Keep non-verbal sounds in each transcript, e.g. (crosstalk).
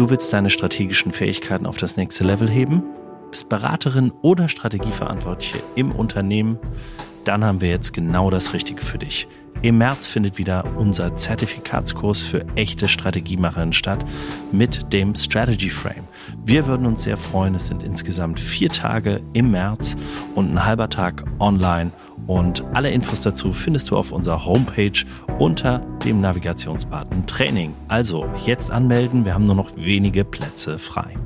Du willst deine strategischen Fähigkeiten auf das nächste Level heben? Bist Beraterin oder Strategieverantwortliche im Unternehmen? Dann haben wir jetzt genau das Richtige für dich. Im März findet wieder unser Zertifikatskurs für echte Strategiemacherinnen statt mit dem Strategy Frame. Wir würden uns sehr freuen. Es sind insgesamt vier Tage im März und ein halber Tag online. Und alle Infos dazu findest du auf unserer Homepage unter dem Navigationsbutton Training. Also jetzt anmelden, wir haben nur noch wenige Plätze frei.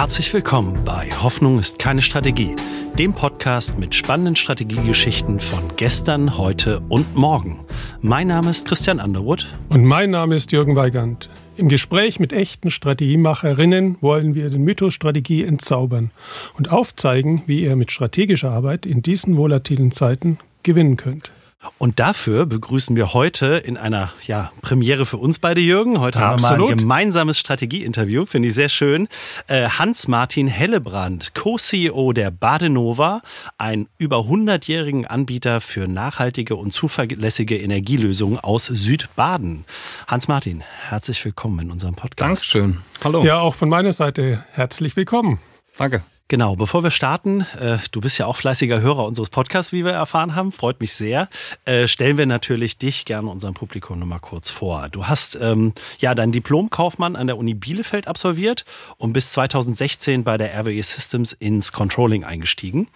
Herzlich willkommen bei Hoffnung ist keine Strategie, dem Podcast mit spannenden Strategiegeschichten von gestern, heute und morgen. Mein Name ist Christian Underwood. Und mein Name ist Jürgen Weigand. Im Gespräch mit echten Strategiemacherinnen wollen wir den Mythos Strategie entzaubern und aufzeigen, wie ihr mit strategischer Arbeit in diesen volatilen Zeiten gewinnen könnt. Und dafür begrüßen wir heute in einer ja, Premiere für uns beide, Jürgen. Heute haben wir mal ein gemeinsames Strategieinterview, finde ich sehr schön. Äh, Hans-Martin Hellebrand, Co-CEO der Badenova, ein über 100-jährigen Anbieter für nachhaltige und zuverlässige Energielösungen aus Südbaden. Hans-Martin, herzlich willkommen in unserem Podcast. Dankeschön. Hallo. Ja, auch von meiner Seite herzlich willkommen. Danke. Genau, bevor wir starten, äh, du bist ja auch fleißiger Hörer unseres Podcasts, wie wir erfahren haben, freut mich sehr. Äh, stellen wir natürlich dich gerne unserem Publikum nochmal kurz vor. Du hast ähm, ja deinen Diplomkaufmann an der Uni Bielefeld absolviert und bis 2016 bei der RWE Systems ins Controlling eingestiegen.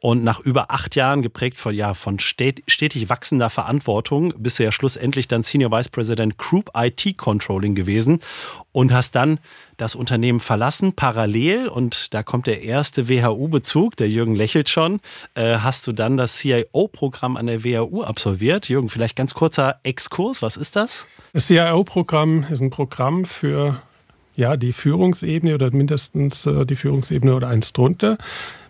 Und nach über acht Jahren geprägt von, ja, von stetig wachsender Verantwortung bist du ja schlussendlich dann Senior Vice President Group IT Controlling gewesen und hast dann das Unternehmen verlassen, parallel, und da kommt der erste WHU-Bezug, der Jürgen lächelt schon, äh, hast du dann das CIO-Programm an der WHU absolviert. Jürgen, vielleicht ganz kurzer Exkurs, was ist das? Das CIO-Programm ist ein Programm für ja, die Führungsebene oder mindestens äh, die Führungsebene oder eins drunter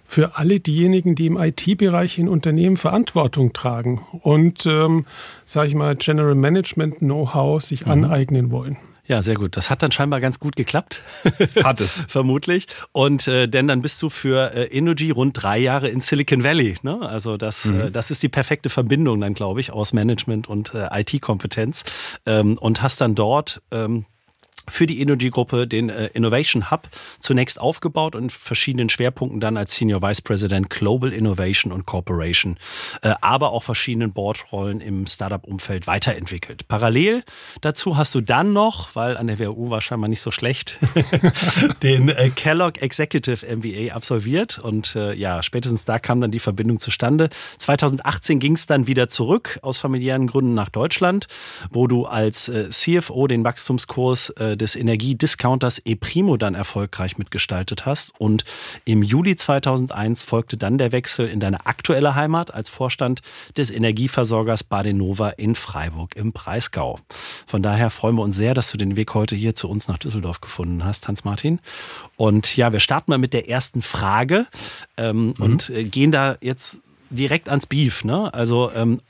für alle diejenigen, die im IT-Bereich in Unternehmen Verantwortung tragen und, ähm, sage ich mal, General Management Know-how sich mhm. aneignen wollen. Ja, sehr gut. Das hat dann scheinbar ganz gut geklappt. (laughs) Hat es. Vermutlich. Und äh, denn dann bist du für äh, Energy rund drei Jahre in Silicon Valley. Ne? Also das, mhm. äh, das ist die perfekte Verbindung dann, glaube ich, aus Management und äh, IT-Kompetenz. Ähm, und hast dann dort ähm, für die Energy-Gruppe den äh, Innovation Hub zunächst aufgebaut und verschiedenen Schwerpunkten dann als Senior Vice President Global Innovation und Corporation, äh, aber auch verschiedenen Boardrollen im Startup-Umfeld weiterentwickelt. Parallel dazu hast du dann noch, weil an der WU war scheinbar nicht so schlecht, (laughs) den äh, Kellogg Executive MBA absolviert und ja, spätestens da kam dann die Verbindung zustande. 2018 ging es dann wieder zurück aus familiären Gründen nach Deutschland, wo du als CFO den Wachstumskurs des Energiediscounters ePrimo dann erfolgreich mitgestaltet hast. Und im Juli 2001 folgte dann der Wechsel in deine aktuelle Heimat als Vorstand des Energieversorgers Badenova in Freiburg im Breisgau. Von daher freuen wir uns sehr, dass du den Weg heute hier zu uns nach Düsseldorf gefunden hast, Hans-Martin. Und ja, wir starten mal mit der ersten Frage ähm, mhm. und äh, gehen da jetzt direkt ans Beef. Ne? Also ähm,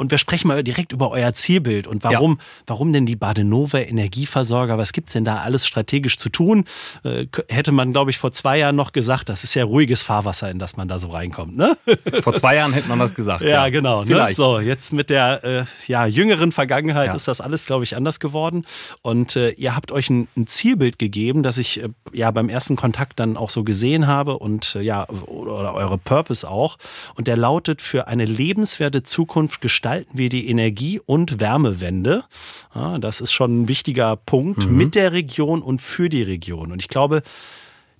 und wir sprechen mal direkt über euer Zielbild und warum, ja. warum denn die Badenova Energieversorger? Was gibt's denn da alles strategisch zu tun? Äh, hätte man, glaube ich, vor zwei Jahren noch gesagt, das ist ja ruhiges Fahrwasser, in das man da so reinkommt. Ne? (laughs) Vor zwei Jahren hätte man das gesagt. Ja, ja. genau. Ne? So, jetzt mit der äh, ja, jüngeren Vergangenheit ja. ist das alles, glaube ich, anders geworden. Und äh, ihr habt euch ein, ein, Zielbild gegeben, das ich äh, ja beim ersten Kontakt dann auch so gesehen habe und äh, ja, oder eure Purpose auch. Und der lautet für eine lebenswerte Zukunft gestalten gestalten wir die Energie- und Wärmewende. Ja, das ist schon ein wichtiger Punkt mhm. mit der Region und für die Region. Und ich glaube,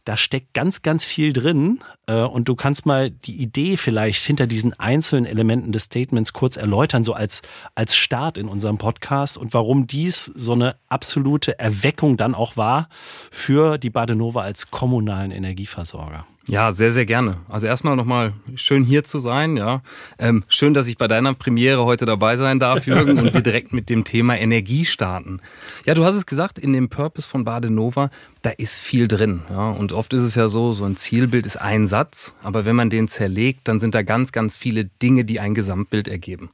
da steckt ganz, ganz viel drin. Äh, und du kannst mal die Idee vielleicht hinter diesen einzelnen Elementen des Statements kurz erläutern, so als, als Start in unserem Podcast und warum dies so eine absolute Erweckung dann auch war für die Badenova als kommunalen Energieversorger. Ja, sehr, sehr gerne. Also erstmal nochmal schön hier zu sein, ja. Ähm, schön, dass ich bei deiner Premiere heute dabei sein darf, Jürgen, und wir direkt mit dem Thema Energie starten. Ja, du hast es gesagt, in dem Purpose von Badenova, da ist viel drin, ja. Und oft ist es ja so, so ein Zielbild ist ein Satz, aber wenn man den zerlegt, dann sind da ganz, ganz viele Dinge, die ein Gesamtbild ergeben.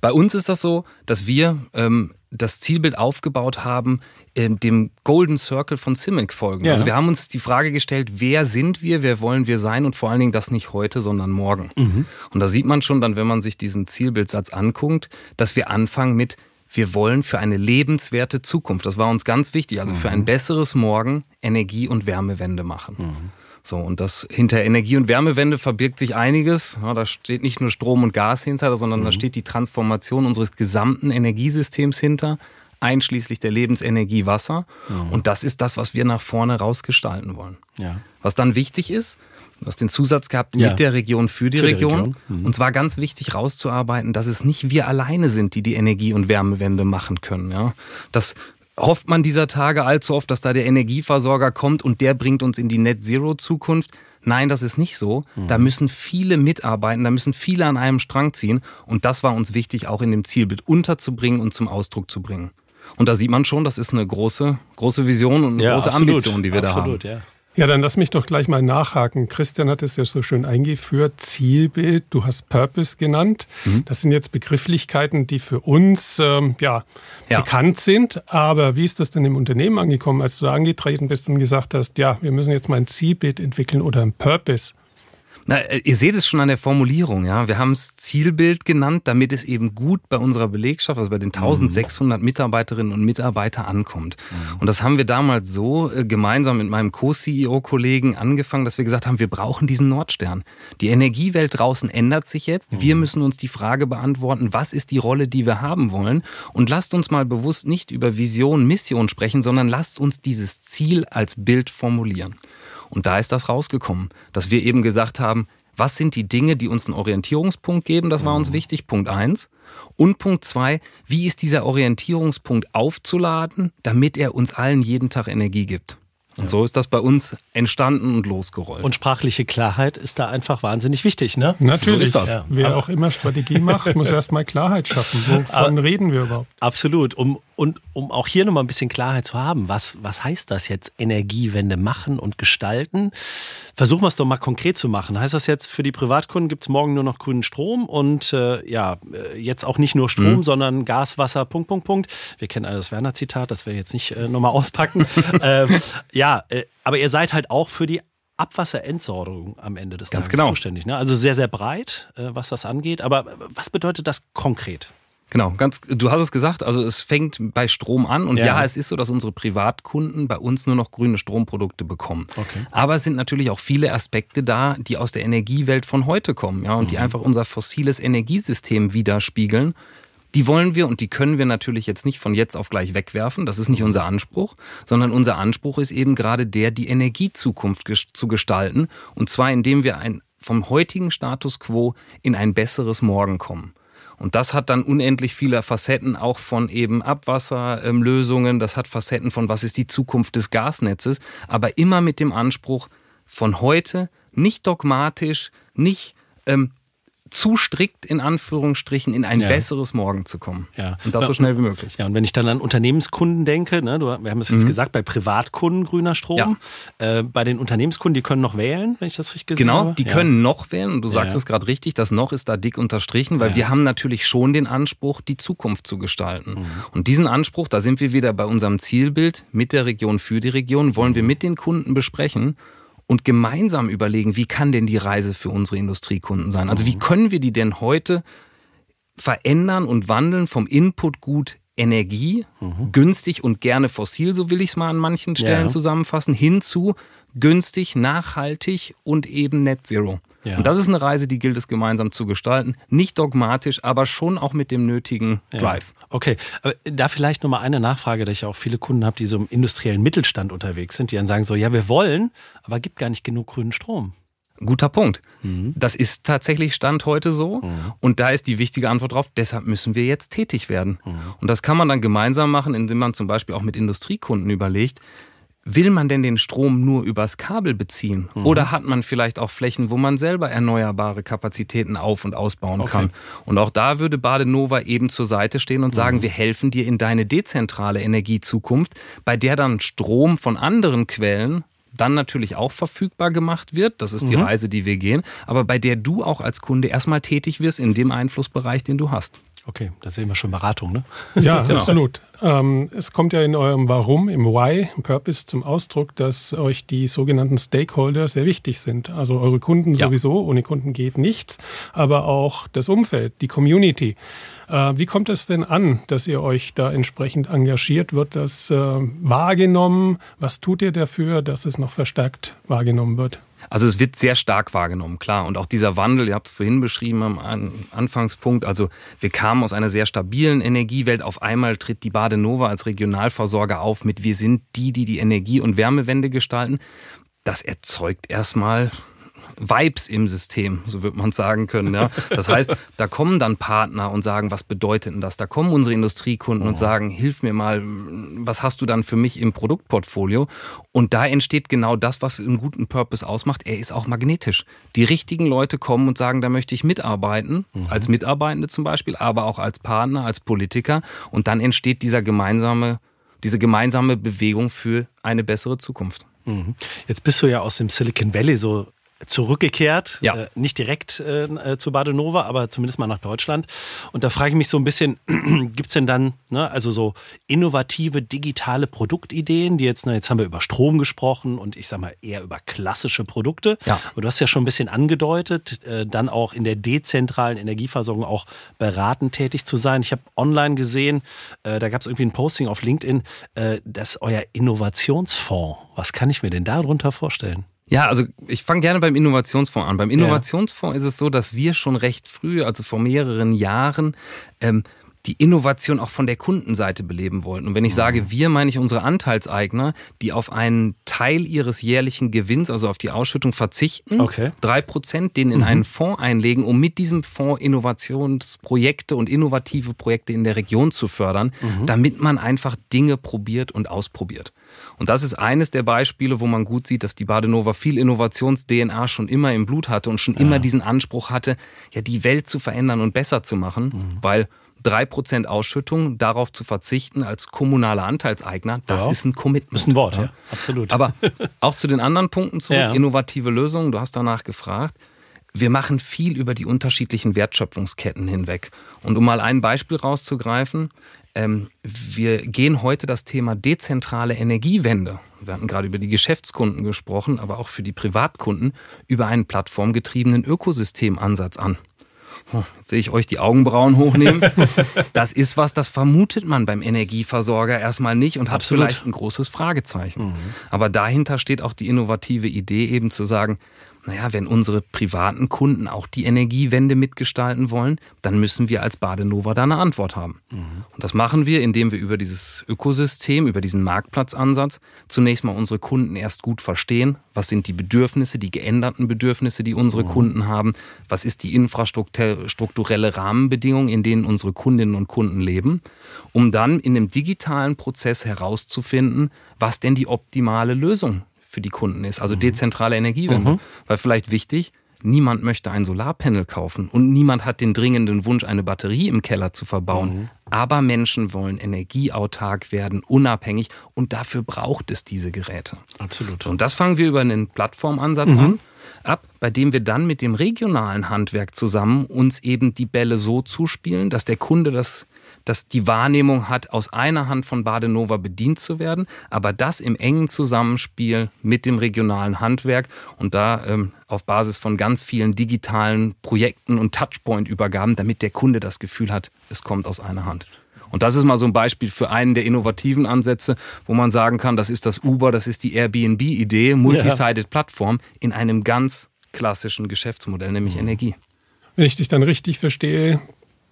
Bei uns ist das so, dass wir ähm, das Zielbild aufgebaut haben, dem Golden Circle von CIMIC folgen. Ja. Also wir haben uns die Frage gestellt, wer sind wir, wer wollen wir sein und vor allen Dingen das nicht heute, sondern morgen. Mhm. Und da sieht man schon dann, wenn man sich diesen Zielbildsatz anguckt, dass wir anfangen mit wir wollen für eine lebenswerte Zukunft, das war uns ganz wichtig, also für ein mhm. besseres Morgen Energie- und Wärmewende machen. Mhm. So, und das hinter Energie- und Wärmewende verbirgt sich einiges. Ja, da steht nicht nur Strom und Gas hinter, sondern mhm. da steht die Transformation unseres gesamten Energiesystems hinter, einschließlich der Lebensenergie Wasser. Mhm. Und das ist das, was wir nach vorne rausgestalten wollen. Ja. Was dann wichtig ist, Du hast den Zusatz gehabt ja. mit der Region für die für Region. Region. Mhm. Und zwar ganz wichtig rauszuarbeiten, dass es nicht wir alleine sind, die die Energie- und Wärmewende machen können. Ja? Das hofft man dieser Tage allzu oft, dass da der Energieversorger kommt und der bringt uns in die Net-Zero-Zukunft. Nein, das ist nicht so. Mhm. Da müssen viele mitarbeiten, da müssen viele an einem Strang ziehen. Und das war uns wichtig, auch in dem Zielbild unterzubringen und zum Ausdruck zu bringen. Und da sieht man schon, das ist eine große, große Vision und eine ja, große absolut, Ambition, die wir absolut, da haben. Ja. Ja, dann lass mich doch gleich mal nachhaken. Christian hat es ja so schön eingeführt. Zielbild, du hast Purpose genannt. Mhm. Das sind jetzt Begrifflichkeiten, die für uns ähm, ja, ja, bekannt sind. Aber wie ist das denn im Unternehmen angekommen, als du da angetreten bist und gesagt hast, ja, wir müssen jetzt mal ein Zielbild entwickeln oder ein Purpose? Na, äh, ihr seht es schon an der Formulierung, ja. Wir haben es Zielbild genannt, damit es eben gut bei unserer Belegschaft, also bei den 1600 mhm. Mitarbeiterinnen und Mitarbeitern ankommt. Mhm. Und das haben wir damals so äh, gemeinsam mit meinem Co-CEO-Kollegen angefangen, dass wir gesagt haben, wir brauchen diesen Nordstern. Die Energiewelt draußen ändert sich jetzt. Mhm. Wir müssen uns die Frage beantworten, was ist die Rolle, die wir haben wollen? Und lasst uns mal bewusst nicht über Vision, Mission sprechen, sondern lasst uns dieses Ziel als Bild formulieren. Und da ist das rausgekommen, dass wir eben gesagt haben, was sind die Dinge, die uns einen Orientierungspunkt geben? Das war uns mhm. wichtig, Punkt eins. Und Punkt zwei, wie ist dieser Orientierungspunkt aufzuladen, damit er uns allen jeden Tag Energie gibt? Und ja. so ist das bei uns entstanden und losgerollt. Und sprachliche Klarheit ist da einfach wahnsinnig wichtig, ne? Natürlich. So ist das. Ja. Wer auch immer Strategie macht, muss (laughs) erstmal Klarheit schaffen. Wovon reden wir überhaupt? Absolut. Um, und um auch hier nochmal ein bisschen Klarheit zu haben, was, was heißt das jetzt Energiewende machen und gestalten? Versuchen wir es doch mal konkret zu machen. Heißt das jetzt, für die Privatkunden gibt es morgen nur noch grünen Strom und äh, ja, äh, jetzt auch nicht nur Strom, mhm. sondern Gas, Wasser, Punkt, Punkt, Punkt. Wir kennen alle das Werner-Zitat, das wir jetzt nicht äh, nochmal auspacken. (laughs) ähm, ja, äh, aber ihr seid halt auch für die Abwasserentsorgung am Ende des Ganz Tages genau. zuständig. Ne? Also sehr, sehr breit, äh, was das angeht. Aber was bedeutet das konkret? Genau, ganz, du hast es gesagt, also es fängt bei Strom an und ja. ja. es ist so, dass unsere Privatkunden bei uns nur noch grüne Stromprodukte bekommen. Okay. Aber es sind natürlich auch viele Aspekte da, die aus der Energiewelt von heute kommen, ja, und mhm. die einfach unser fossiles Energiesystem widerspiegeln. Die wollen wir und die können wir natürlich jetzt nicht von jetzt auf gleich wegwerfen. Das ist nicht unser Anspruch, sondern unser Anspruch ist eben gerade der, die Energiezukunft zu gestalten. Und zwar indem wir ein, vom heutigen Status quo in ein besseres Morgen kommen. Und das hat dann unendlich viele Facetten, auch von eben Abwasserlösungen. Das hat Facetten von, was ist die Zukunft des Gasnetzes. Aber immer mit dem Anspruch von heute, nicht dogmatisch, nicht ähm, zu strikt in Anführungsstrichen in ein ja. besseres Morgen zu kommen. Ja. Und das so schnell wie möglich. Ja, und wenn ich dann an Unternehmenskunden denke, ne, wir haben es jetzt mhm. gesagt, bei Privatkunden grüner Strom, ja. äh, bei den Unternehmenskunden, die können noch wählen, wenn ich das richtig gesehen genau, habe. Genau, die ja. können noch wählen und du sagst es gerade richtig, das noch ist da dick unterstrichen, weil wir haben natürlich schon den Anspruch, die Zukunft zu gestalten. Mhm. Und diesen Anspruch, da sind wir wieder bei unserem Zielbild mit der Region für die Region, wollen wir mit den Kunden besprechen und gemeinsam überlegen, wie kann denn die Reise für unsere Industriekunden sein? Also wie mhm. können wir die denn heute verändern und wandeln vom Inputgut Energie, mhm. günstig und gerne fossil, so will ich es mal an manchen Stellen ja. zusammenfassen, hin zu günstig, nachhaltig und eben Net Zero. Ja. Und das ist eine Reise, die gilt es gemeinsam zu gestalten. Nicht dogmatisch, aber schon auch mit dem nötigen Drive. Ja. Okay, aber da vielleicht nochmal eine Nachfrage, da ich auch viele Kunden habe, die so im industriellen Mittelstand unterwegs sind, die dann sagen so, ja, wir wollen, aber gibt gar nicht genug grünen Strom. Guter Punkt. Mhm. Das ist tatsächlich Stand heute so. Mhm. Und da ist die wichtige Antwort drauf, deshalb müssen wir jetzt tätig werden. Mhm. Und das kann man dann gemeinsam machen, indem man zum Beispiel auch mit Industriekunden überlegt, Will man denn den Strom nur übers Kabel beziehen? Mhm. Oder hat man vielleicht auch Flächen, wo man selber erneuerbare Kapazitäten auf- und ausbauen okay. kann? Und auch da würde Badenova eben zur Seite stehen und sagen, mhm. wir helfen dir in deine dezentrale Energiezukunft, bei der dann Strom von anderen Quellen dann natürlich auch verfügbar gemacht wird. Das ist die mhm. Reise, die wir gehen. Aber bei der du auch als Kunde erstmal tätig wirst in dem Einflussbereich, den du hast. Okay, da sehen wir schon Beratung, ne? (laughs) Ja, genau. absolut. Ähm, es kommt ja in eurem Warum, im Why, im Purpose zum Ausdruck, dass euch die sogenannten Stakeholder sehr wichtig sind. Also eure Kunden ja. sowieso, ohne Kunden geht nichts, aber auch das Umfeld, die Community. Äh, wie kommt es denn an, dass ihr euch da entsprechend engagiert? Wird das äh, wahrgenommen? Was tut ihr dafür, dass es noch verstärkt wahrgenommen wird? Also es wird sehr stark wahrgenommen, klar. Und auch dieser Wandel, ihr habt es vorhin beschrieben am Anfangspunkt, also wir kamen aus einer sehr stabilen Energiewelt. Auf einmal tritt die Badenova als Regionalversorger auf mit wir sind die, die die Energie- und Wärmewende gestalten. Das erzeugt erstmal Vibes im System, so wird man sagen können. Ja. Das heißt, da kommen dann Partner und sagen, was bedeutet denn das? Da kommen unsere Industriekunden oh. und sagen, hilf mir mal, was hast du dann für mich im Produktportfolio? Und da entsteht genau das, was einen guten Purpose ausmacht. Er ist auch magnetisch. Die richtigen Leute kommen und sagen, da möchte ich mitarbeiten, mhm. als Mitarbeitende zum Beispiel, aber auch als Partner, als Politiker. Und dann entsteht dieser gemeinsame, diese gemeinsame Bewegung für eine bessere Zukunft. Mhm. Jetzt bist du ja aus dem Silicon Valley so zurückgekehrt, ja. äh, nicht direkt äh, zu Badenova, aber zumindest mal nach Deutschland. Und da frage ich mich so ein bisschen, (clears throat) gibt es denn dann, ne, also so innovative digitale Produktideen, die jetzt, ne, jetzt haben wir über Strom gesprochen und ich sage mal eher über klassische Produkte. Ja. Und du hast ja schon ein bisschen angedeutet, äh, dann auch in der dezentralen Energieversorgung auch beratend tätig zu sein. Ich habe online gesehen, äh, da gab es irgendwie ein Posting auf LinkedIn, äh, dass euer Innovationsfonds, was kann ich mir denn darunter vorstellen? Ja, also ich fange gerne beim Innovationsfonds an. Beim Innovationsfonds ja. ist es so, dass wir schon recht früh, also vor mehreren Jahren, ähm, die Innovation auch von der Kundenseite beleben wollten. Und wenn ich sage mhm. wir, meine ich unsere Anteilseigner, die auf einen Teil ihres jährlichen Gewinns, also auf die Ausschüttung verzichten, okay. drei Prozent, den in mhm. einen Fonds einlegen, um mit diesem Fonds Innovationsprojekte und innovative Projekte in der Region zu fördern, mhm. damit man einfach Dinge probiert und ausprobiert. Und das ist eines der Beispiele, wo man gut sieht, dass die Badenova viel Innovations-DNA schon immer im Blut hatte und schon ja. immer diesen Anspruch hatte, ja, die Welt zu verändern und besser zu machen, mhm. weil 3% Ausschüttung, darauf zu verzichten als kommunaler Anteilseigner, das ja. ist ein Commitment. Das ist ein Wort, ja. ja. absolut. Aber auch zu den anderen Punkten zurück, ja. innovative Lösungen, du hast danach gefragt. Wir machen viel über die unterschiedlichen Wertschöpfungsketten hinweg. Und um mal ein Beispiel rauszugreifen, ähm, wir gehen heute das Thema dezentrale Energiewende. Wir hatten gerade über die Geschäftskunden gesprochen, aber auch für die Privatkunden über einen plattformgetriebenen Ökosystemansatz an. So, jetzt sehe ich euch die Augenbrauen hochnehmen. (laughs) Das ist was, das vermutet man beim Energieversorger erstmal nicht und hat Absolut. vielleicht ein großes Fragezeichen. Mhm. Aber dahinter steht auch die innovative Idee, eben zu sagen, naja, wenn unsere privaten Kunden auch die Energiewende mitgestalten wollen, dann müssen wir als Badenova da eine Antwort haben. Mhm. Und das machen wir, indem wir über dieses Ökosystem, über diesen Marktplatzansatz zunächst mal unsere Kunden erst gut verstehen. Was sind die Bedürfnisse, die geänderten Bedürfnisse, die unsere mhm. Kunden haben? Was ist die infrastrukturelle Rahmenbedingung, in denen unsere Kundinnen und Kunden leben? Um dann in einem digitalen Prozess herauszufinden, was denn die optimale Lösung für die Kunden ist, also mhm. dezentrale Energiewende. Mhm. Weil vielleicht wichtig, niemand möchte ein Solarpanel kaufen und niemand hat den dringenden Wunsch, eine Batterie im Keller zu verbauen. Mhm. Aber Menschen wollen energieautark werden, unabhängig und dafür braucht es diese Geräte. Absolut. Und das fangen wir über einen Plattformansatz mhm. an ab, bei dem wir dann mit dem regionalen Handwerk zusammen uns eben die Bälle so zuspielen, dass der Kunde das dass die Wahrnehmung hat, aus einer Hand von Badenova bedient zu werden, aber das im engen Zusammenspiel mit dem regionalen Handwerk und da ähm, auf Basis von ganz vielen digitalen Projekten und Touchpoint-Übergaben, damit der Kunde das Gefühl hat, es kommt aus einer Hand. Und das ist mal so ein Beispiel für einen der innovativen Ansätze, wo man sagen kann, das ist das Uber, das ist die Airbnb-Idee, Multisided-Plattform in einem ganz klassischen Geschäftsmodell, nämlich. Energie. Wenn ich dich dann richtig verstehe,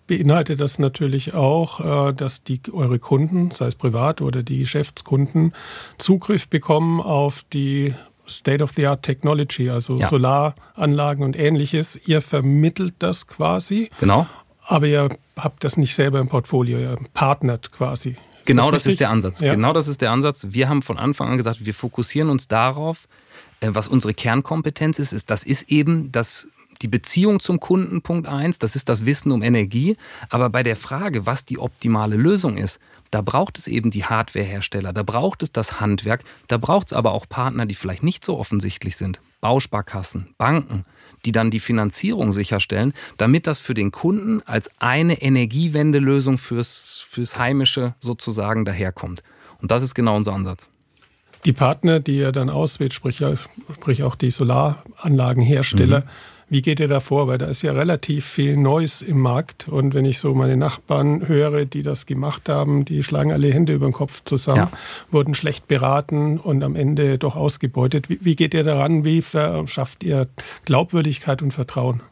beinhaltet das natürlich auch, äh, dass die eure Kunden, sei es privat oder die Geschäftskunden, Zugriff bekommen auf die State-of-the-Art Technology, also ja. Solaranlagen und ähnliches. Ihr vermittelt das quasi. Genau. Aber ihr habt das nicht selber im Portfolio, ihr partnert quasi. Ist genau das, das ist der Ansatz. Ja. Genau das ist der Ansatz. Wir haben von Anfang an gesagt, wir fokussieren uns darauf, äh, was unsere Kernkompetenz ist, ist, das ist eben das die Beziehung zum Kunden, Punkt eins, das ist das Wissen um Energie. Aber bei der Frage, was die optimale Lösung ist, da braucht es eben die Hardwarehersteller, da braucht es das Handwerk, da braucht es aber auch Partner, die vielleicht nicht so offensichtlich sind. Bausparkassen, Banken, die dann die Finanzierung sicherstellen, damit das für den Kunden als eine Energiewendelösung fürs, fürs Heimische sozusagen daherkommt. Und das ist genau unser Ansatz. Die Partner, die ihr dann auswählt, sprich, sprich auch die Solaranlagenhersteller, mhm. Wie geht ihr da vor? Weil da ist ja relativ viel Neues im Markt. Und wenn ich so meine Nachbarn höre, die das gemacht haben, die schlagen alle Hände über den Kopf zusammen, ja. wurden schlecht beraten und am Ende doch ausgebeutet. Wie, wie geht ihr daran? Wie verschafft ihr Glaubwürdigkeit und Vertrauen?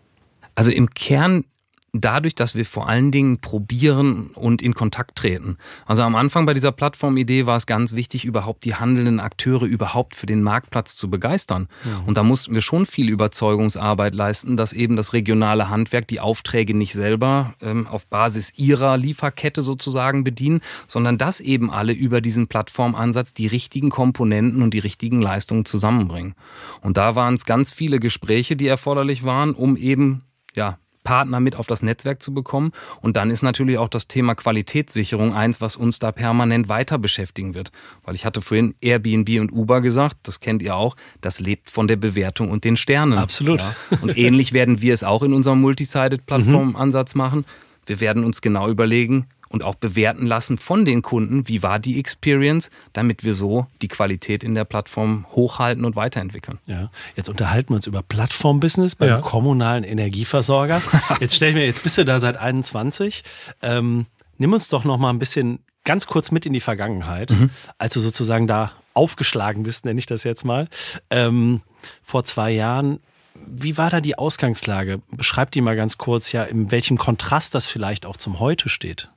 Also im Kern dadurch, dass wir vor allen Dingen probieren und in Kontakt treten. Also am Anfang bei dieser Plattformidee war es ganz wichtig, überhaupt die handelnden Akteure überhaupt für den Marktplatz zu begeistern. Ja. Und da mussten wir schon viel Überzeugungsarbeit leisten, dass eben das regionale Handwerk die Aufträge nicht selber ähm, auf Basis ihrer Lieferkette sozusagen bedienen, sondern dass eben alle über diesen Plattformansatz die richtigen Komponenten und die richtigen Leistungen zusammenbringen. Und da waren es ganz viele Gespräche, die erforderlich waren, um eben ja, Partner mit auf das Netzwerk zu bekommen. Und dann ist natürlich auch das Thema Qualitätssicherung eins, was uns da permanent weiter beschäftigen wird. Weil ich hatte vorhin Airbnb und Uber gesagt, das kennt ihr auch, das lebt von der Bewertung und den Sternen. Absolut. Ja. Und ähnlich werden wir es auch in unserem Multisided-Plattform-Ansatz machen. Wir werden uns genau überlegen, und auch bewerten lassen von den Kunden, wie war die Experience, damit wir so die Qualität in der Plattform hochhalten und weiterentwickeln. Ja, jetzt unterhalten wir uns über Plattformbusiness beim ja. kommunalen Energieversorger. (laughs) Jetzt stell ich mir, jetzt bist du da seit 21. Ähm, nimm uns doch noch mal ein bisschen ganz kurz mit in die Vergangenheit, mhm. als du sozusagen da aufgeschlagen bist, nenne ich das jetzt mal. Ähm, vor zwei Jahren wie war da die Ausgangslage? Beschreib die mal ganz kurz, ja, in welchem Kontrast das vielleicht auch zum Heute steht.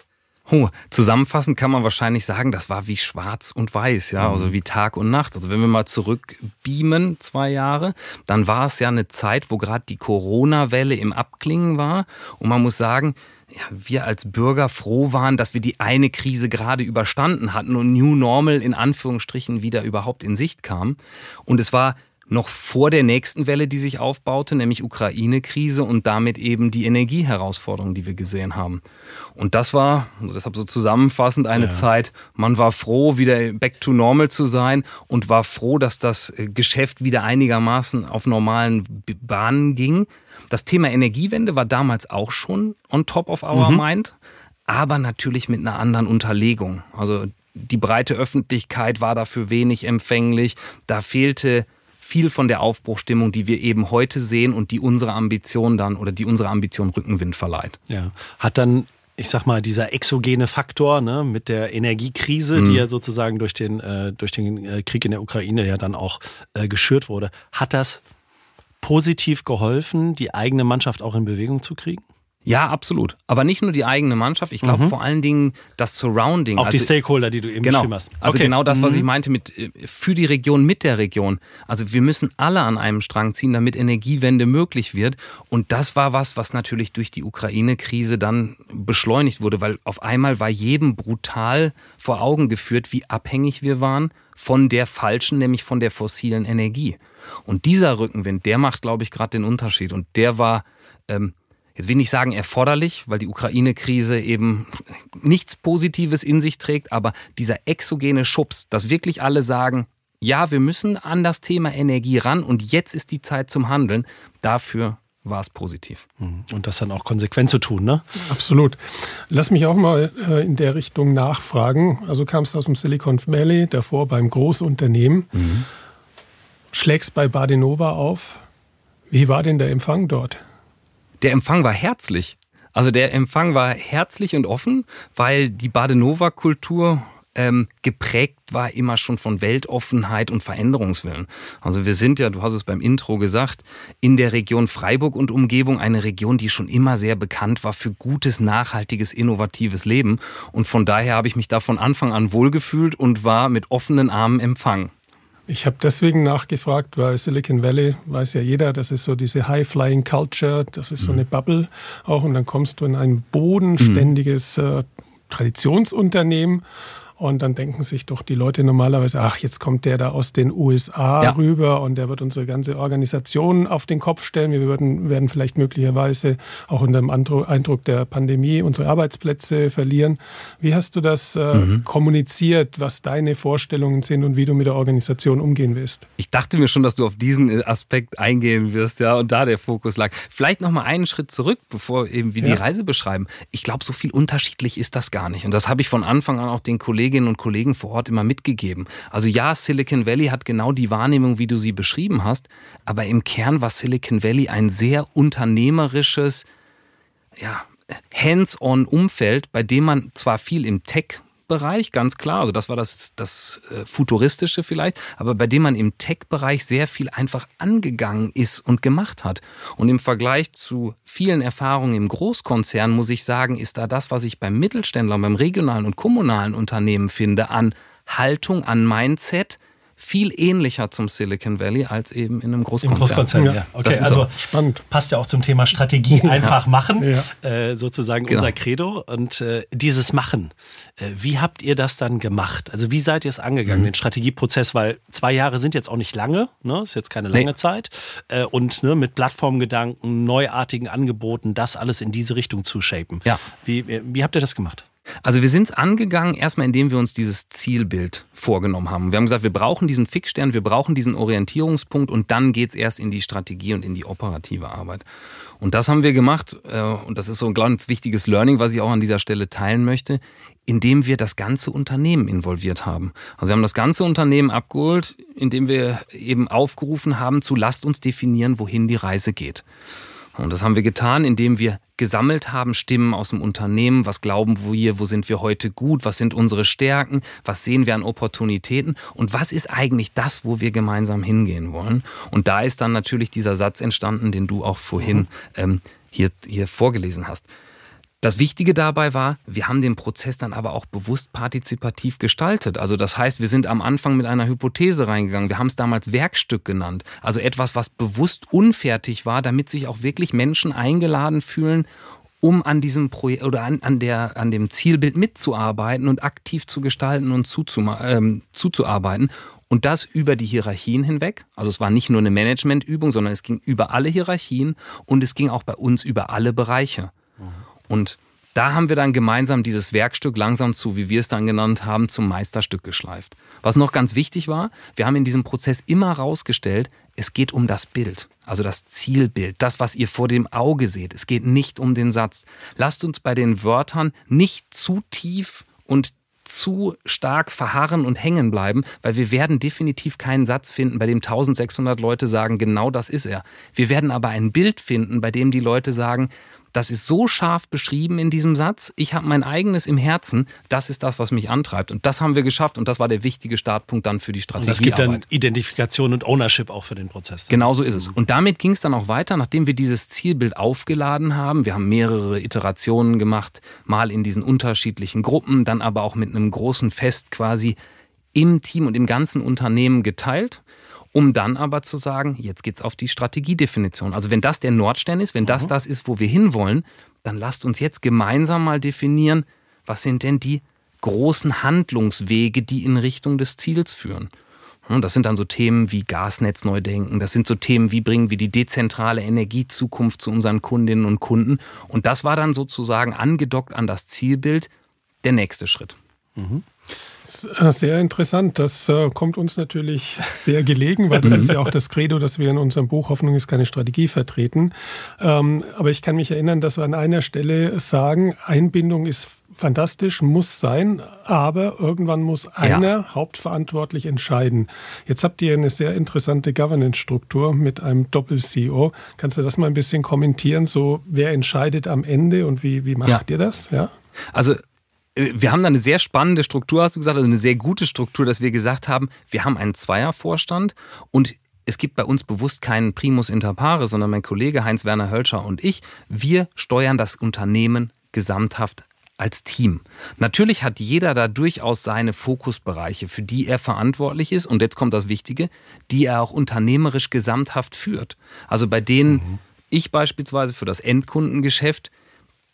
Oh, zusammenfassend kann man wahrscheinlich sagen, das war wie schwarz und weiß, ja, also mhm. wie Tag und Nacht. Also wenn wir mal zurückbeamen, zwei Jahre, dann war es ja eine Zeit, wo gerade die Corona-Welle im Abklingen war. Und man muss sagen, ja, wir als Bürger froh waren, dass wir die eine Krise gerade überstanden hatten und New Normal in Anführungsstrichen wieder überhaupt in Sicht kam. Und es war noch vor der nächsten Welle, die sich aufbaute, nämlich Ukraine-Krise und damit eben die Energieherausforderungen, die wir gesehen haben. Und das war, deshalb so zusammenfassend, eine ja. Zeit, man war froh, wieder back to normal zu sein und war froh, dass das äh, Geschäft wieder einigermaßen auf normalen Bahnen ging. Das Thema Energiewende war damals auch schon on top of our mhm. mind, aber natürlich mit einer anderen Unterlegung. Also die breite Öffentlichkeit war dafür wenig empfänglich. Da fehlte viel von der Aufbruchstimmung, die wir eben heute sehen und die unsere Ambition dann oder die unsere Ambition Rückenwind verleiht. Ja. Hat dann ich sag mal, dieser exogene Faktor ne, mit der Energiekrise, mhm. die ja sozusagen durch den, äh, durch den äh, Krieg in der Ukraine ja dann auch äh, geschürt wurde, hat das positiv geholfen, die eigene Mannschaft auch in Bewegung zu kriegen? Ja, absolut. Aber nicht nur die eigene Mannschaft, ich glaube mhm. vor allen Dingen das Surrounding. Auch also, die Stakeholder, die du eben genau, beschrieben hast. Also genau das, was mhm. ich meinte mit äh, für die Region, mit der Region. Also wir müssen alle an einem Strang ziehen, damit Energiewende möglich wird. Und das war was, was natürlich durch die Ukraine-Krise dann beschleunigt wurde, weil auf einmal war jedem brutal vor Augen geführt, wie abhängig wir waren von der falschen, nämlich von der fossilen Energie. Und dieser Rückenwind, der macht, glaube ich, gerade den Unterschied. Und der war ähm, jetzt will ich nicht sagen erforderlich, weil die Ukraine-Krise eben nichts Positives in sich trägt, aber dieser exogene Schubs, dass wirklich alle sagen, ja, wir müssen an das Thema Energie ran und jetzt ist die Zeit zum Handeln, dafür war es positiv. Mhm. Und das dann auch konsequent zu tun, ne? Absolut. Lass mich auch mal äh, in der Richtung nachfragen. Also kamst du aus dem Silicon Valley, davor beim Großunternehmen, mhm. schlägst bei Badenova auf. Wie war denn der Empfang dort? Der Empfang war herzlich. Also der Empfang war herzlich und offen, weil die Badenova-Kultur ähm, geprägt war immer schon von Weltoffenheit und Veränderungswillen. Also wir sind ja, du hast es beim Intro gesagt, in der Region Freiburg und Umgebung eine Region, die schon immer sehr bekannt war für gutes, nachhaltiges, innovatives Leben. Und von daher habe ich mich da von Anfang an wohlgefühlt und war mit offenen Armen empfangen. Ich habe deswegen nachgefragt, weil Silicon Valley weiß ja jeder, das ist so diese High-Flying Culture, das ist so eine mhm. Bubble auch und dann kommst du in ein bodenständiges äh, Traditionsunternehmen Und dann denken sich doch die Leute normalerweise, ach, jetzt kommt der da aus den USA ja. rüber und der wird unsere ganze Organisation auf den Kopf stellen. Wir würden, werden vielleicht möglicherweise auch unter dem Eindruck der Pandemie unsere Arbeitsplätze verlieren. Wie hast du das äh, mhm. kommuniziert, was deine Vorstellungen sind und wie du mit der Organisation umgehen willst? Ich dachte mir schon, dass du auf diesen Aspekt eingehen wirst, ja, und da der Fokus lag. Vielleicht noch mal einen Schritt zurück, bevor eben wir ja. die Reise beschreiben. Ich glaube, so viel unterschiedlich ist das gar nicht. Und das habe ich von Anfang an auch den Kolleginnen und Kollegen vor Ort immer mitgegeben. Also ja, Silicon Valley hat genau die Wahrnehmung, wie du sie beschrieben hast, aber im Kern war Silicon Valley ein sehr unternehmerisches, ja, hands-on Umfeld, bei dem man zwar viel im Tech Bereich, ganz klar. Also das war das, das äh, Futuristische vielleicht, aber bei dem man im Tech-Bereich sehr viel einfach angegangen ist und gemacht hat. Und im Vergleich zu vielen Erfahrungen im Großkonzern muss ich sagen, ist da das, was ich beim Mittelständler, beim regionalen und kommunalen Unternehmen finde, an Haltung, an Mindset, viel ähnlicher zum Silicon Valley als eben in einem Großkonzern. Im Großkonzern, ja. ja. Okay, also spannend. Passt ja auch zum Thema Strategie einfach machen, ja. äh, sozusagen genau. unser Credo. Und äh, dieses Machen, äh, wie habt ihr das dann gemacht? Also wie seid ihr es angegangen, mhm. den Strategieprozess? Weil zwei Jahre sind jetzt auch nicht lange, ne? ist jetzt keine lange nee. Zeit. Äh, und ne, mit Plattformgedanken, neuartigen Angeboten, das alles in diese Richtung zu shapen. Ja. Wie, wie habt ihr das gemacht? Also wir sind es angegangen, erstmal indem wir uns dieses Zielbild vorgenommen haben. Wir haben gesagt, wir brauchen diesen Fixstern, wir brauchen diesen Orientierungspunkt und dann geht es erst in die Strategie und in die operative Arbeit. Und das haben wir gemacht, äh, und das ist so ein ganz wichtiges Learning, was ich auch an dieser Stelle teilen möchte, indem wir das ganze Unternehmen involviert haben. Also wir haben das ganze Unternehmen abgeholt, indem wir eben aufgerufen haben zu lasst uns definieren, wohin die Reise geht. Und das haben wir getan, indem wir gesammelt haben, Stimmen aus dem Unternehmen, was glauben wir, wo sind wir heute gut, was sind unsere Stärken, was sehen wir an Opportunitäten und was ist eigentlich das, wo wir gemeinsam hingehen wollen. Und da ist dann natürlich dieser Satz entstanden, den du auch vorhin mhm. ähm, hier, hier vorgelesen hast. Das Wichtige dabei war, wir haben den Prozess dann aber auch bewusst partizipativ gestaltet. Also das heißt, wir sind am Anfang mit einer Hypothese reingegangen. Wir haben es damals Werkstück genannt. Also etwas, was bewusst unfertig war, damit sich auch wirklich Menschen eingeladen fühlen, um an diesem Projekt oder an, an, der, an dem Zielbild mitzuarbeiten und aktiv zu gestalten und ähm, zuzuarbeiten. Und das über die Hierarchien hinweg. Also es war nicht nur eine Managementübung, sondern es ging über alle Hierarchien und es ging auch bei uns über alle Bereiche. Mhm. Und da haben wir dann gemeinsam dieses Werkstück langsam zu, wie wir es dann genannt haben, zum Meisterstück geschleift. Was noch ganz wichtig war, wir haben in diesem Prozess immer herausgestellt, es geht um das Bild, also das Zielbild, das, was ihr vor dem Auge seht. Es geht nicht um den Satz. Lasst uns bei den Wörtern nicht zu tief und zu stark verharren und hängen bleiben, weil wir werden definitiv keinen Satz finden, bei dem 1600 Leute sagen, genau das ist er. Wir werden aber ein Bild finden, bei dem die Leute sagen, das ist so scharf beschrieben in diesem Satz. Ich habe mein eigenes im Herzen. Das ist das, was mich antreibt. Und das haben wir geschafft. Und das war der wichtige Startpunkt dann für die Strategie. Und das gibt dann Identifikation und Ownership auch für den Prozess. Genau so ist es. Und damit ging es dann auch weiter, nachdem wir dieses Zielbild aufgeladen haben. Wir haben mehrere Iterationen gemacht, mal in diesen unterschiedlichen Gruppen, dann aber auch mit einem großen Fest quasi im Team und im ganzen Unternehmen geteilt um dann aber zu sagen, jetzt geht's auf die Strategiedefinition. Also wenn das der Nordstern ist, wenn das mhm. das ist, wo wir hinwollen, dann lasst uns jetzt gemeinsam mal definieren, was sind denn die großen Handlungswege, die in Richtung des Ziels führen. Hm, das sind dann so Themen wie Gasnetz neu denken. Das sind so Themen, wie bringen wir die dezentrale Energiezukunft zu unseren Kundinnen und Kunden. Und das war dann sozusagen angedockt an das Zielbild der nächste Schritt. Mhm. Äh, sehr interessant. Das äh, kommt uns natürlich sehr gelegen, weil das ist ja auch (laughs) das Credo, das wir in unserem Buch Hoffnung ist keine Strategie vertreten. Ähm, aber ich kann mich erinnern, dass wir an einer Stelle sagen, Einbindung ist fantastisch, muss sein, aber irgendwann muss einer ja. hauptverantwortlich entscheiden. Jetzt habt ihr eine sehr interessante Governance-Struktur mit einem Doppel-CEO. Kannst du das mal ein bisschen kommentieren? So, wer entscheidet am Ende und wie, wie macht ja. ihr das? Ja. Also wir haben da eine sehr spannende Struktur, hast du gesagt, also eine sehr gute Struktur, dass wir gesagt haben, wir haben einen Zweiervorstand und es gibt bei uns bewusst keinen Primus inter pares, sondern mein Kollege Heinz-Werner Hölscher und ich, wir steuern das Unternehmen gesamthaft als Team. Natürlich hat jeder da durchaus seine Fokusbereiche, für die er verantwortlich ist. Und jetzt kommt das Wichtige, die er auch unternehmerisch gesamthaft führt. Also bei denen mhm. ich beispielsweise für das Endkundengeschäft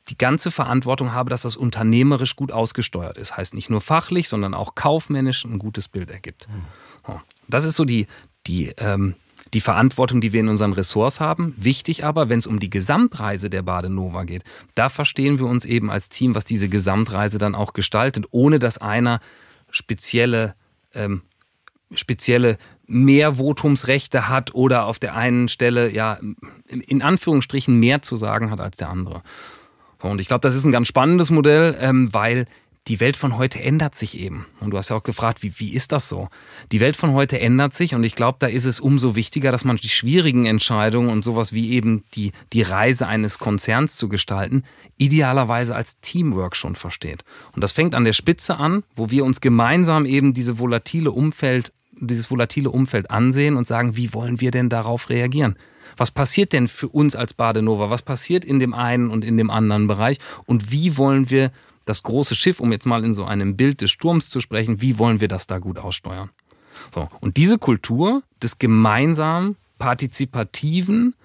die ganze Verantwortung habe, dass das unternehmerisch gut ausgesteuert ist. Heißt nicht nur fachlich, sondern auch kaufmännisch ein gutes Bild ergibt. Hm. Das ist so die, die, ähm, die Verantwortung, die wir in unseren Ressorts haben. Wichtig aber, wenn es um die Gesamtreise der Badenova geht, da verstehen wir uns eben als Team, was diese Gesamtreise dann auch gestaltet, ohne dass einer spezielle, ähm, spezielle Mehrvotumsrechte hat oder auf der einen Stelle ja in Anführungsstrichen mehr zu sagen hat als der andere. Und ich glaube, das ist ein ganz spannendes Modell, ähm, weil die Welt von heute ändert sich eben. Und du hast ja auch gefragt, wie, wie ist das so? Die Welt von heute ändert sich und ich glaube, da ist es umso wichtiger, dass man die schwierigen Entscheidungen und sowas wie eben die, die Reise eines Konzerns zu gestalten, idealerweise als Teamwork schon versteht. Und das fängt an der Spitze an, wo wir uns gemeinsam eben diese volatile Umfeld, dieses volatile Umfeld ansehen und sagen, wie wollen wir denn darauf reagieren? Was passiert denn für uns als Badenova? Was passiert in dem einen und in dem anderen Bereich? Und wie wollen wir das große Schiff, um jetzt mal in so einem Bild des Sturms zu sprechen, wie wollen wir das da gut aussteuern? So. Und diese Kultur des gemeinsamen, partizipativen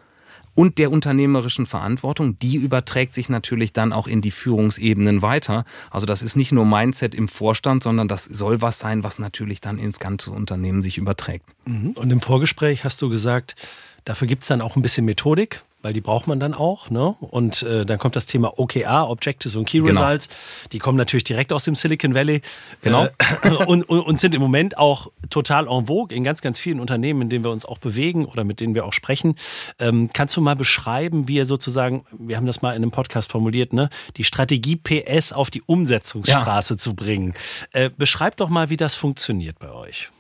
und der unternehmerischen Verantwortung, die überträgt sich natürlich dann auch in die Führungsebenen weiter. Also das ist nicht nur Mindset im Vorstand, sondern das soll was sein, was natürlich dann ins ganze Unternehmen sich überträgt. Mhm. Und im Vorgespräch hast du gesagt, dafür gibt es dann auch ein bisschen Methodik weil die braucht man dann auch. Ne? Und äh, dann kommt das Thema OKR, Objectives und Key genau. Results. Die kommen natürlich direkt aus dem Silicon Valley genau. Äh, (laughs) und, und, und, sind im Moment auch total en vogue in ganz, ganz vielen Unternehmen, in denen wir uns auch bewegen oder mit denen wir auch sprechen. Ähm, kannst du mal beschreiben, wie ihr sozusagen, wir haben das mal in einem Podcast formuliert, ne, die Strategie PS auf die Umsetzungsstraße ja. zu bringen. Äh, beschreib doch mal, wie das funktioniert bei euch.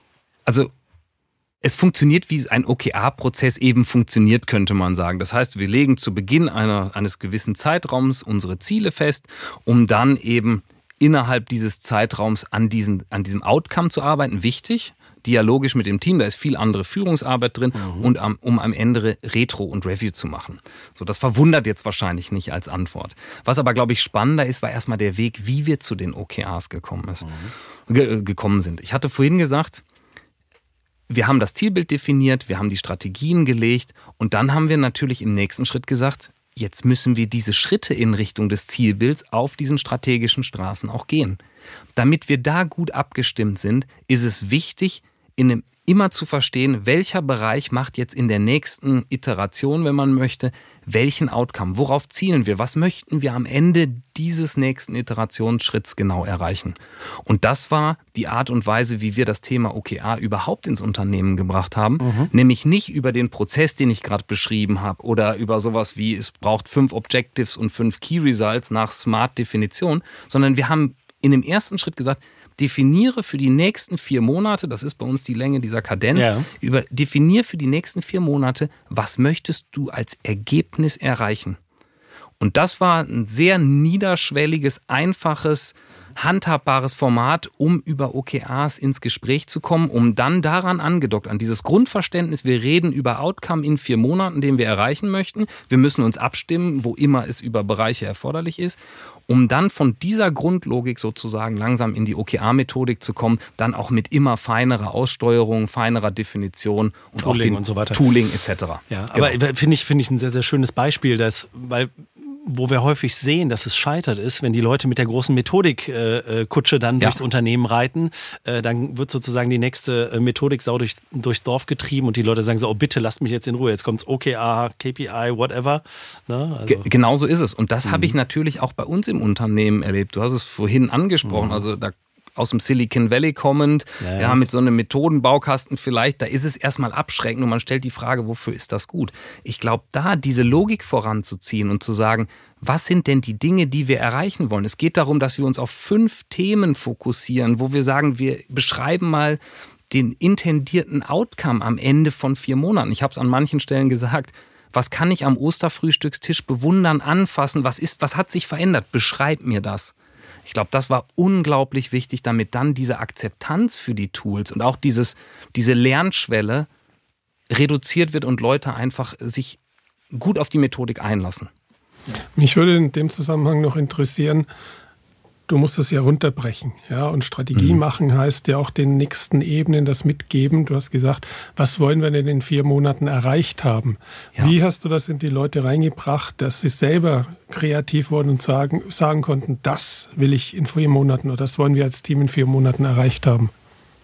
Also es funktioniert, wie ein OKR-Prozess eben funktioniert, könnte man sagen. Das heißt, wir legen zu Beginn einer, eines gewissen Zeitraums unsere Ziele fest, um dann eben innerhalb dieses Zeitraums an, diesen, an diesem Outcome zu arbeiten. Wichtig, dialogisch mit dem Team, da ist viel andere Führungsarbeit drin mhm. und am, um am Ende Retro und Review zu machen. So, das verwundert jetzt wahrscheinlich nicht als Antwort. Was aber, glaube ich, spannender ist, war erstmal der Weg, wie wir zu den OKRs gekommen, ist, mhm. ge gekommen sind. Ich hatte vorhin gesagt, wir haben das Zielbild definiert, wir haben die Strategien gelegt und dann haben wir natürlich im nächsten Schritt gesagt, jetzt müssen wir diese Schritte in Richtung des Zielbilds auf diesen strategischen Straßen auch gehen. Damit wir da gut abgestimmt sind, ist es wichtig, in einem immer zu verstehen, welcher Bereich macht jetzt in der nächsten Iteration, wenn man möchte, welchen Outcome, worauf zielen wir, was möchten wir am Ende dieses nächsten Iterationsschritts genau erreichen. Und das war die Art und Weise, wie wir das Thema OKR überhaupt ins Unternehmen gebracht haben, mhm. nämlich nicht über den Prozess, den ich gerade beschrieben habe oder über sowas wie es braucht fünf Objectives und fünf Key Results nach Smart Definition, sondern wir haben in dem ersten Schritt gesagt, definiere für die nächsten vier Monate, das ist bei uns die Länge dieser Kadenz, ja. über, definiere für die nächsten vier Monate, was möchtest du als Ergebnis erreichen. Und das war ein sehr niederschwelliges, einfaches, handhabbares Format, um über OKRs ins Gespräch zu kommen, um dann daran angedockt, an dieses Grundverständnis, wir reden über Outcome in vier Monaten, den wir erreichen möchten. Wir müssen uns abstimmen, wo immer es über Bereiche erforderlich ist um dann von dieser Grundlogik sozusagen langsam in die OKR-Methodik zu kommen, dann auch mit immer feinerer Aussteuerung, feinerer Definition und Tooling auch den und so weiter. Tooling etc. Ja, genau. aber finde ich, finde ich ein sehr, sehr schönes Beispiel, dass, weil wo wir häufig sehen, dass es scheitert ist, wenn die Leute mit der großen Methodik-Kutsche äh, dann ja. durchs Unternehmen reiten, äh, dann wird sozusagen die nächste äh, Methodik-Sau durch, durchs Dorf getrieben und die Leute sagen so, oh bitte lasst mich jetzt in Ruhe, jetzt kommt's OKR, KPI, whatever. Ne? Also. Ge genau so ist es. Und das mhm. habe ich natürlich auch bei uns im Unternehmen erlebt. Du hast es vorhin angesprochen, mhm. also da aus dem Silicon Valley kommend, ja, ja. mit so einem Methodenbaukasten vielleicht, da ist es erstmal abschreckend und man stellt die Frage, wofür ist das gut? Ich glaube, da diese Logik voranzuziehen und zu sagen, was sind denn die Dinge, die wir erreichen wollen? Es geht darum, dass wir uns auf fünf Themen fokussieren, wo wir sagen, wir beschreiben mal den intendierten Outcome am Ende von vier Monaten. Ich habe es an manchen Stellen gesagt. Was kann ich am Osterfrühstückstisch bewundern, anfassen? Was ist, was hat sich verändert? Beschreib mir das. Ich glaube, das war unglaublich wichtig, damit dann diese Akzeptanz für die Tools und auch dieses, diese Lernschwelle reduziert wird und Leute einfach sich gut auf die Methodik einlassen. Mich würde in dem Zusammenhang noch interessieren, du musst es ja runterbrechen. Ja, und Strategie mhm. machen heißt ja auch den nächsten Ebenen das mitgeben. Du hast gesagt, was wollen wir denn in vier Monaten erreicht haben? Ja. Wie hast du das in die Leute reingebracht, dass sie selber kreativ wurden und sagen, sagen konnten, das will ich in vier Monaten oder das wollen wir als Team in vier Monaten erreicht haben?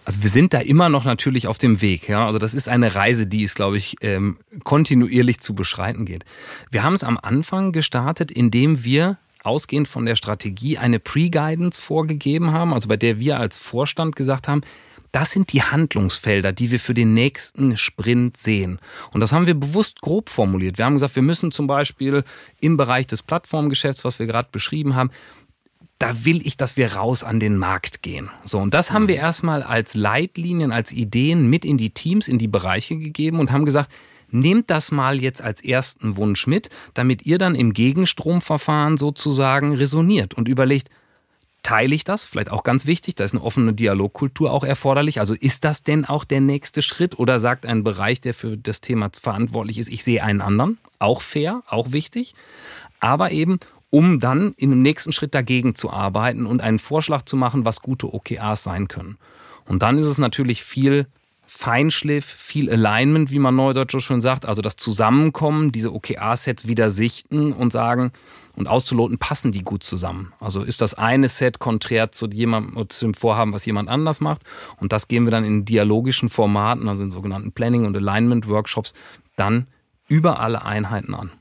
Also wir sind da immer noch natürlich auf dem Weg. Ja? Also das ist eine Reise, die es, glaube ich, ähm, kontinuierlich zu beschreiten geht. Wir haben es am Anfang gestartet, indem wir ausgehend von der Strategie eine Pre-Guidance vorgegeben haben, also bei der wir als Vorstand gesagt haben, das sind die Handlungsfelder, die wir für den nächsten Sprint sehen. Und das haben wir bewusst grob formuliert. Wir haben gesagt, wir müssen zum Beispiel im Bereich des Plattformgeschäfts, was wir gerade beschrieben haben, da will ich, dass wir raus an den Markt gehen. So, und das haben wir erstmal als Leitlinien, als Ideen mit in die Teams, in die Bereiche gegeben und haben gesagt, nehmt das mal jetzt als ersten Wunsch mit, damit ihr dann im Gegenstromverfahren sozusagen resoniert und überlegt, teile ich das? Vielleicht auch ganz wichtig, da ist eine offene Dialogkultur auch erforderlich. Also ist das denn auch der nächste Schritt oder sagt ein Bereich, der für das Thema verantwortlich ist, ich sehe einen anderen? Auch fair, auch wichtig. Aber eben, um dann dem nächsten Schritt dagegen zu arbeiten und einen Vorschlag zu machen, was gute OKRs sein können. Und dann ist es natürlich viel Feinschliff, viel Alignment, wie man neudeutsch so schön sagt, also das Zusammenkommen, diese OKR-Sets wieder sichten und sagen und auszuloten, passen die gut zusammen. Also ist das eine Set konträr zu jemandem, zu dem Vorhaben, was jemand anders macht. Und das gehen wir dann in dialogischen Formaten, also in sogenannten Planning- und Alignment-Workshops, dann über alle Einheiten an.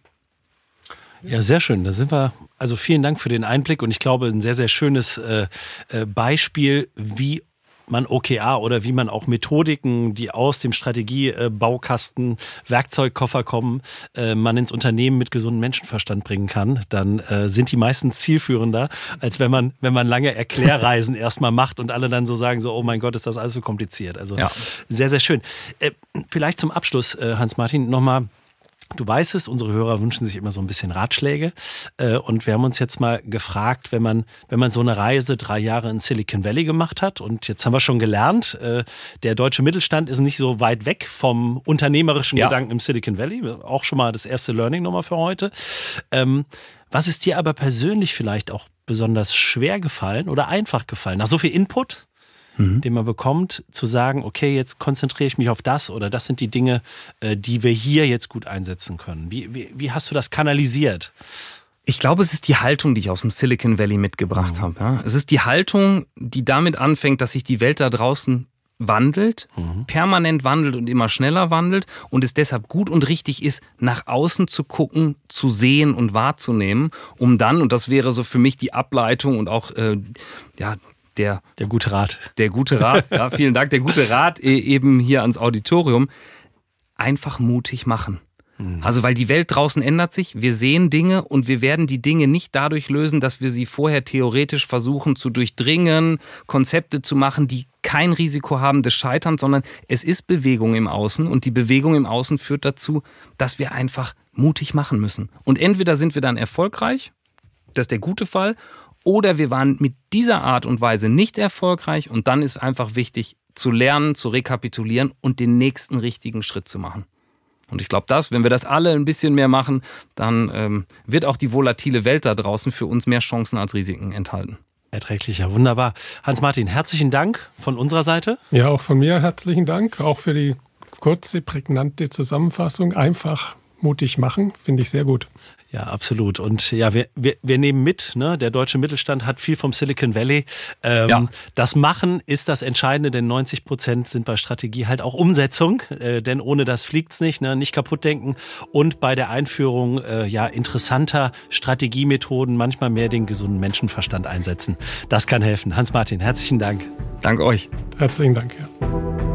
Ja, sehr schön. Da sind wir. Also vielen Dank für den Einblick und ich glaube, ein sehr, sehr schönes äh, äh Beispiel, wie man OKR oder wie man auch Methodiken, die aus dem Strategiebaukasten, Werkzeugkoffer kommen, äh, man ins Unternehmen mit gesundem Menschenverstand bringen kann, dann äh, sind die meistens zielführender, als wenn man, wenn man lange Erklärreisen (laughs) erstmal macht und alle dann so sagen, so, oh mein Gott, ist das alles so kompliziert. Also ja. sehr, sehr schön. Äh, vielleicht zum Abschluss, Hans-Martin, nochmal Du weißt es, unsere Hörer wünschen sich immer so ein bisschen Ratschläge. Äh, und wir haben uns jetzt mal gefragt, wenn man, wenn man so eine Reise drei Jahre in Silicon Valley gemacht hat, und jetzt haben wir schon gelernt, äh, der deutsche Mittelstand ist nicht so weit weg vom unternehmerischen ja. Gedanken im Silicon Valley. Auch schon mal das erste Learning nochmal für heute. Ähm, was ist dir aber persönlich vielleicht auch besonders schwer gefallen oder einfach gefallen? Nach so viel Input? Mhm. den man bekommt, zu sagen, okay, jetzt konzentriere ich mich auf das oder das sind die Dinge, äh, die wir hier jetzt gut einsetzen können. Wie, wie, wie hast du das kanalisiert? Ich glaube, es ist die Haltung, die ich aus dem Silicon Valley mitgebracht mhm. habe. Ja. Es ist die Haltung, die damit anfängt, dass sich die Welt da draußen wandelt, mhm. permanent wandelt und immer schneller wandelt und es deshalb gut und richtig ist, nach außen zu gucken, zu sehen und wahrzunehmen, um dann, und das wäre so für mich die Ableitung und auch äh, ja, der, der gute Rat. Der gute Rat, ja, vielen Dank. Der gute Rat e, eben hier ans Auditorium. Einfach mutig machen. Mhm. Also, weil die Welt draußen ändert sich, wir sehen Dinge und wir werden die Dinge nicht dadurch lösen, dass wir sie vorher theoretisch versuchen zu durchdringen, Konzepte zu machen, die kein Risiko haben des Scheiterns, sondern es ist Bewegung im Außen und die Bewegung im Außen führt dazu, dass wir einfach mutig machen müssen. Und entweder sind wir dann erfolgreich, das ist der gute Fall, oder wir waren mit dieser Art und Weise nicht erfolgreich und dann ist einfach wichtig zu lernen, zu rekapitulieren und den nächsten richtigen Schritt zu machen. Und ich glaube, das, wenn wir das alle ein bisschen mehr machen, dann ähm, wird auch die volatile Welt da draußen für uns mehr Chancen als Risiken enthalten. Erträglicher, wunderbar. Hans-Martin, herzlichen Dank von unserer Seite. Ja, auch von mir herzlichen Dank, auch für die kurze, prägnante Zusammenfassung. Einfach mutig machen, finde ich sehr gut. Ja, absolut. Und ja, wir, wir, wir nehmen mit, ne? der deutsche Mittelstand hat viel vom Silicon Valley. Ähm, ja. Das Machen ist das Entscheidende, denn 90 Prozent sind bei Strategie halt auch Umsetzung, äh, denn ohne das fliegt's nicht, ne? nicht kaputt denken und bei der Einführung äh, ja interessanter Strategiemethoden manchmal mehr den gesunden Menschenverstand einsetzen. Das kann helfen. Hans-Martin, herzlichen Dank. Dank euch. Herzlichen Dank. Ja.